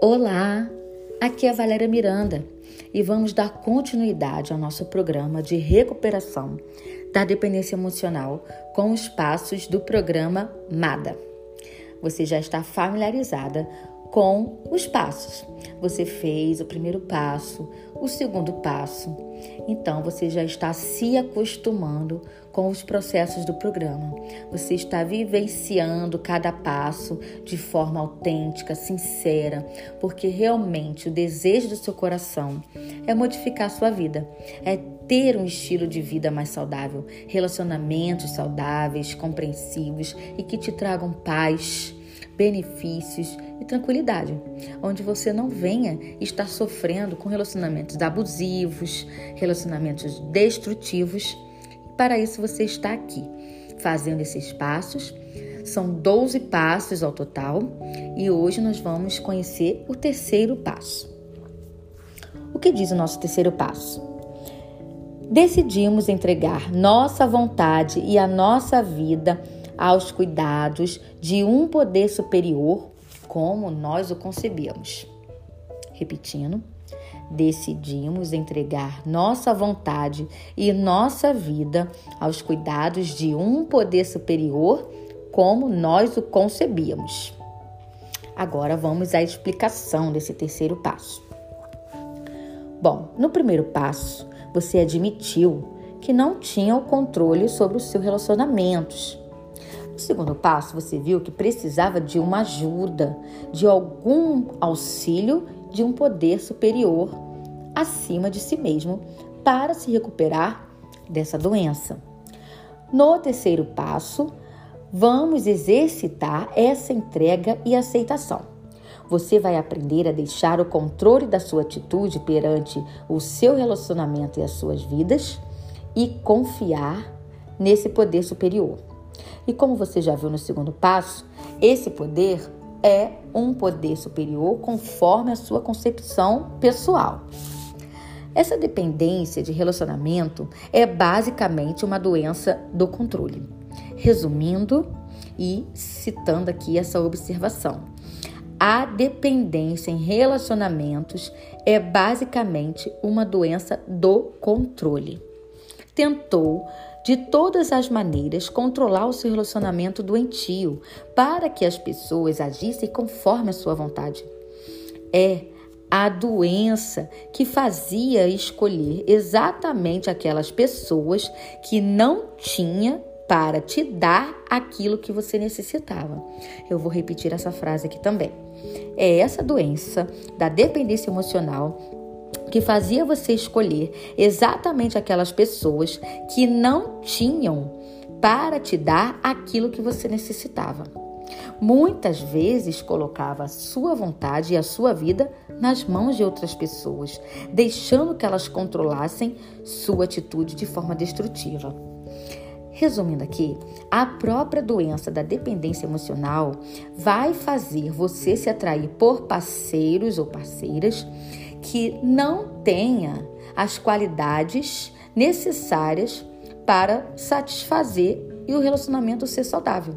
Olá, aqui é a Valéria Miranda e vamos dar continuidade ao nosso programa de recuperação da dependência emocional com os passos do programa MADA. Você já está familiarizada com os passos. Você fez o primeiro passo, o segundo passo. Então você já está se acostumando com os processos do programa. Você está vivenciando cada passo de forma autêntica, sincera, porque realmente o desejo do seu coração é modificar a sua vida, é ter um estilo de vida mais saudável, relacionamentos saudáveis, compreensivos e que te tragam paz benefícios e tranquilidade, onde você não venha estar sofrendo com relacionamentos abusivos, relacionamentos destrutivos. Para isso você está aqui, fazendo esses passos. São 12 passos ao total e hoje nós vamos conhecer o terceiro passo. O que diz o nosso terceiro passo? Decidimos entregar nossa vontade e a nossa vida aos cuidados de um poder superior, como nós o concebemos. Repetindo, decidimos entregar nossa vontade e nossa vida aos cuidados de um poder superior, como nós o concebíamos. Agora vamos à explicação desse terceiro passo. Bom, no primeiro passo, você admitiu que não tinha o controle sobre os seus relacionamentos no segundo passo, você viu que precisava de uma ajuda, de algum auxílio de um poder superior acima de si mesmo para se recuperar dessa doença. No terceiro passo, vamos exercitar essa entrega e aceitação. Você vai aprender a deixar o controle da sua atitude perante o seu relacionamento e as suas vidas e confiar nesse poder superior. E como você já viu no segundo passo, esse poder é um poder superior conforme a sua concepção pessoal. Essa dependência de relacionamento é basicamente uma doença do controle. Resumindo e citando aqui essa observação, a dependência em relacionamentos é basicamente uma doença do controle. Tentou de todas as maneiras controlar o seu relacionamento doentio para que as pessoas agissem conforme a sua vontade. É a doença que fazia escolher exatamente aquelas pessoas que não tinha para te dar aquilo que você necessitava. Eu vou repetir essa frase aqui também. É essa doença da dependência emocional que fazia você escolher exatamente aquelas pessoas que não tinham para te dar aquilo que você necessitava. Muitas vezes colocava a sua vontade e a sua vida nas mãos de outras pessoas, deixando que elas controlassem sua atitude de forma destrutiva. Resumindo aqui, a própria doença da dependência emocional vai fazer você se atrair por parceiros ou parceiras que não tenha as qualidades necessárias para satisfazer e o relacionamento ser saudável.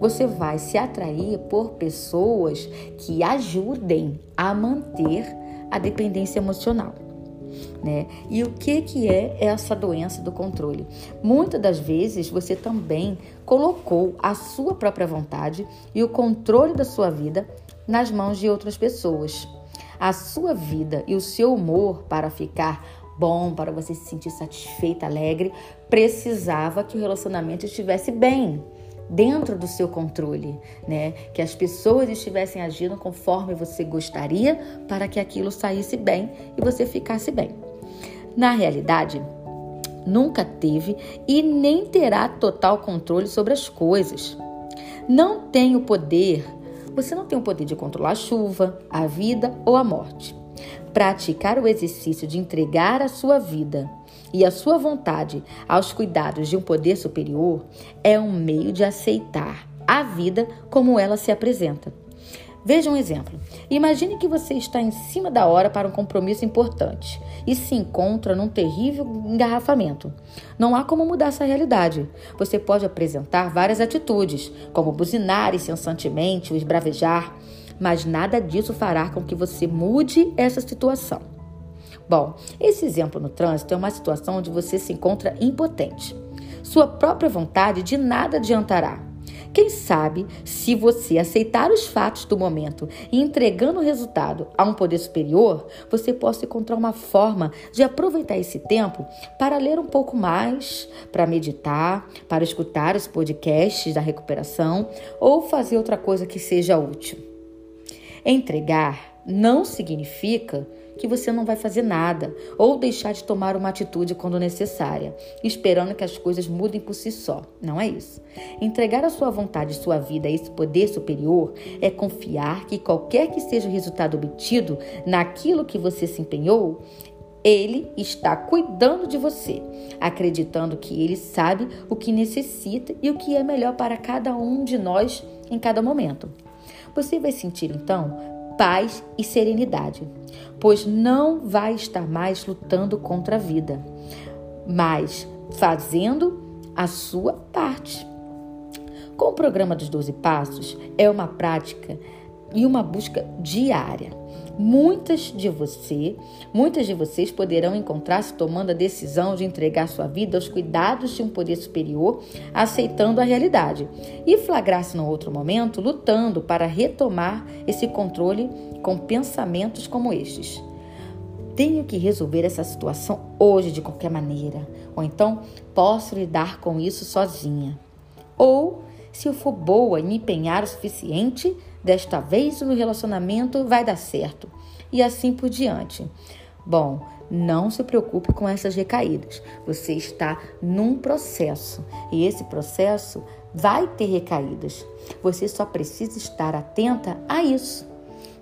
Você vai se atrair por pessoas que ajudem a manter a dependência emocional. Né? E o que, que é essa doença do controle? Muitas das vezes você também colocou a sua própria vontade e o controle da sua vida nas mãos de outras pessoas a sua vida e o seu humor para ficar bom, para você se sentir satisfeita, alegre, precisava que o relacionamento estivesse bem, dentro do seu controle, né? Que as pessoas estivessem agindo conforme você gostaria para que aquilo saísse bem e você ficasse bem. Na realidade, nunca teve e nem terá total controle sobre as coisas. Não tem o poder você não tem o poder de controlar a chuva, a vida ou a morte. Praticar o exercício de entregar a sua vida e a sua vontade aos cuidados de um poder superior é um meio de aceitar a vida como ela se apresenta Veja um exemplo. Imagine que você está em cima da hora para um compromisso importante e se encontra num terrível engarrafamento. Não há como mudar essa realidade. Você pode apresentar várias atitudes, como buzinar incessantemente ou esbravejar, mas nada disso fará com que você mude essa situação. Bom, esse exemplo no trânsito é uma situação onde você se encontra impotente. Sua própria vontade de nada adiantará. Quem sabe, se você aceitar os fatos do momento e entregando o resultado a um poder superior, você possa encontrar uma forma de aproveitar esse tempo para ler um pouco mais, para meditar, para escutar os podcasts da recuperação ou fazer outra coisa que seja útil. Entregar não significa que você não vai fazer nada ou deixar de tomar uma atitude quando necessária, esperando que as coisas mudem por si só. Não é isso. Entregar a sua vontade e sua vida a esse poder superior é confiar que qualquer que seja o resultado obtido naquilo que você se empenhou, ele está cuidando de você, acreditando que ele sabe o que necessita e o que é melhor para cada um de nós em cada momento. Você vai sentir então paz e serenidade, pois não vai estar mais lutando contra a vida, mas fazendo a sua parte. Com o programa dos 12 Passos, é uma prática e uma busca diária. Muitas de você, muitas de vocês poderão encontrar-se tomando a decisão de entregar sua vida aos cuidados de um poder superior, aceitando a realidade, e flagrar-se no outro momento lutando para retomar esse controle com pensamentos como estes. Tenho que resolver essa situação hoje de qualquer maneira, ou então posso lidar com isso sozinha. Ou, se eu for boa e me empenhar o suficiente, Desta vez o relacionamento vai dar certo. E assim por diante. Bom, não se preocupe com essas recaídas. Você está num processo e esse processo vai ter recaídas. Você só precisa estar atenta a isso.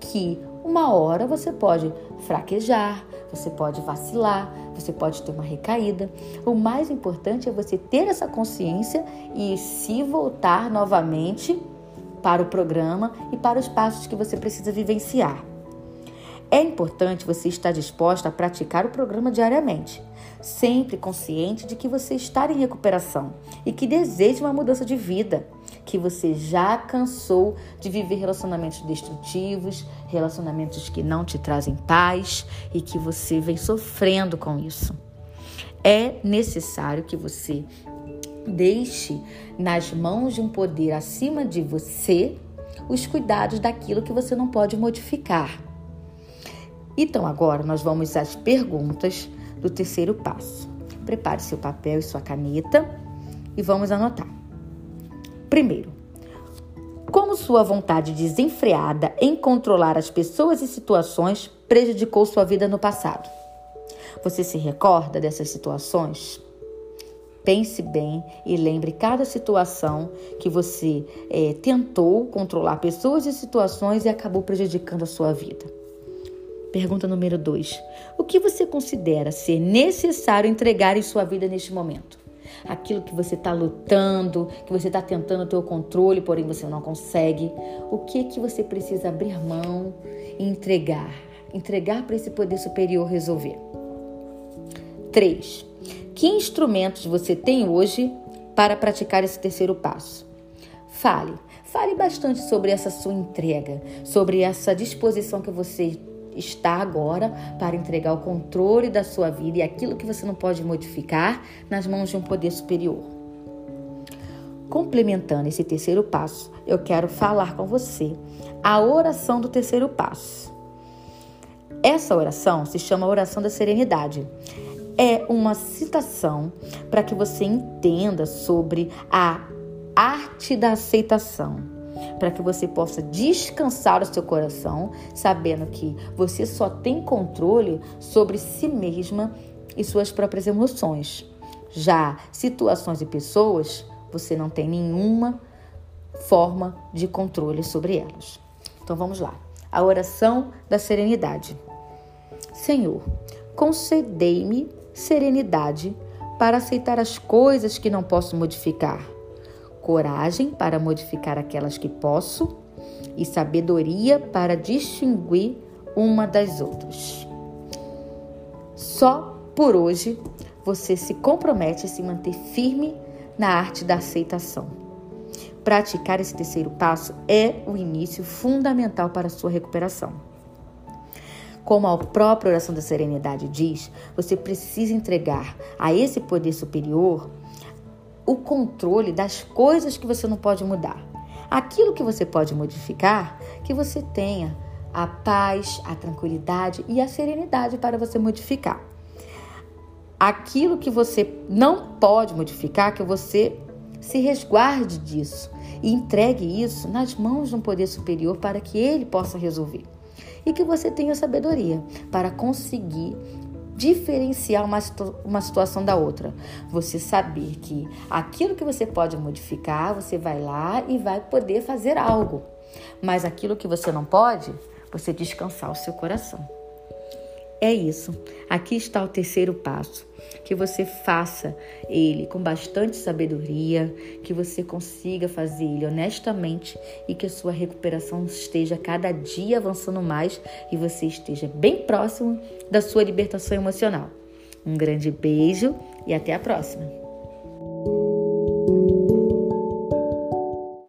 Que uma hora você pode fraquejar, você pode vacilar, você pode ter uma recaída. O mais importante é você ter essa consciência e se voltar novamente para o programa e para os passos que você precisa vivenciar. É importante você estar disposta a praticar o programa diariamente, sempre consciente de que você está em recuperação e que deseja uma mudança de vida, que você já cansou de viver relacionamentos destrutivos, relacionamentos que não te trazem paz e que você vem sofrendo com isso. É necessário que você Deixe nas mãos de um poder acima de você os cuidados daquilo que você não pode modificar. Então, agora nós vamos às perguntas do terceiro passo. Prepare seu papel e sua caneta e vamos anotar. Primeiro, como sua vontade desenfreada em controlar as pessoas e situações prejudicou sua vida no passado? Você se recorda dessas situações? Pense bem e lembre cada situação que você é, tentou controlar pessoas e situações e acabou prejudicando a sua vida. Pergunta número 2. O que você considera ser necessário entregar em sua vida neste momento? Aquilo que você está lutando, que você está tentando ter o controle, porém você não consegue. O que que você precisa abrir mão e entregar? Entregar para esse poder superior resolver. 3. Que instrumentos você tem hoje para praticar esse terceiro passo? Fale, fale bastante sobre essa sua entrega, sobre essa disposição que você está agora para entregar o controle da sua vida e aquilo que você não pode modificar nas mãos de um poder superior. Complementando esse terceiro passo, eu quero falar com você a oração do terceiro passo. Essa oração se chama oração da serenidade é uma citação para que você entenda sobre a arte da aceitação, para que você possa descansar o seu coração, sabendo que você só tem controle sobre si mesma e suas próprias emoções. Já situações e pessoas, você não tem nenhuma forma de controle sobre elas. Então vamos lá. A oração da serenidade. Senhor, concedei-me serenidade para aceitar as coisas que não posso modificar, coragem para modificar aquelas que posso e sabedoria para distinguir uma das outras. Só por hoje você se compromete a se manter firme na arte da aceitação. Praticar esse terceiro passo é o início fundamental para a sua recuperação. Como a própria oração da serenidade diz, você precisa entregar a esse poder superior o controle das coisas que você não pode mudar. Aquilo que você pode modificar, que você tenha a paz, a tranquilidade e a serenidade para você modificar. Aquilo que você não pode modificar, que você se resguarde disso e entregue isso nas mãos de um poder superior para que ele possa resolver. E que você tenha sabedoria para conseguir diferenciar uma, uma situação da outra. Você saber que aquilo que você pode modificar, você vai lá e vai poder fazer algo. Mas aquilo que você não pode, você descansar o seu coração. É isso. Aqui está o terceiro passo. Que você faça ele com bastante sabedoria, que você consiga fazer ele honestamente e que a sua recuperação esteja cada dia avançando mais e você esteja bem próximo da sua libertação emocional. Um grande beijo e até a próxima!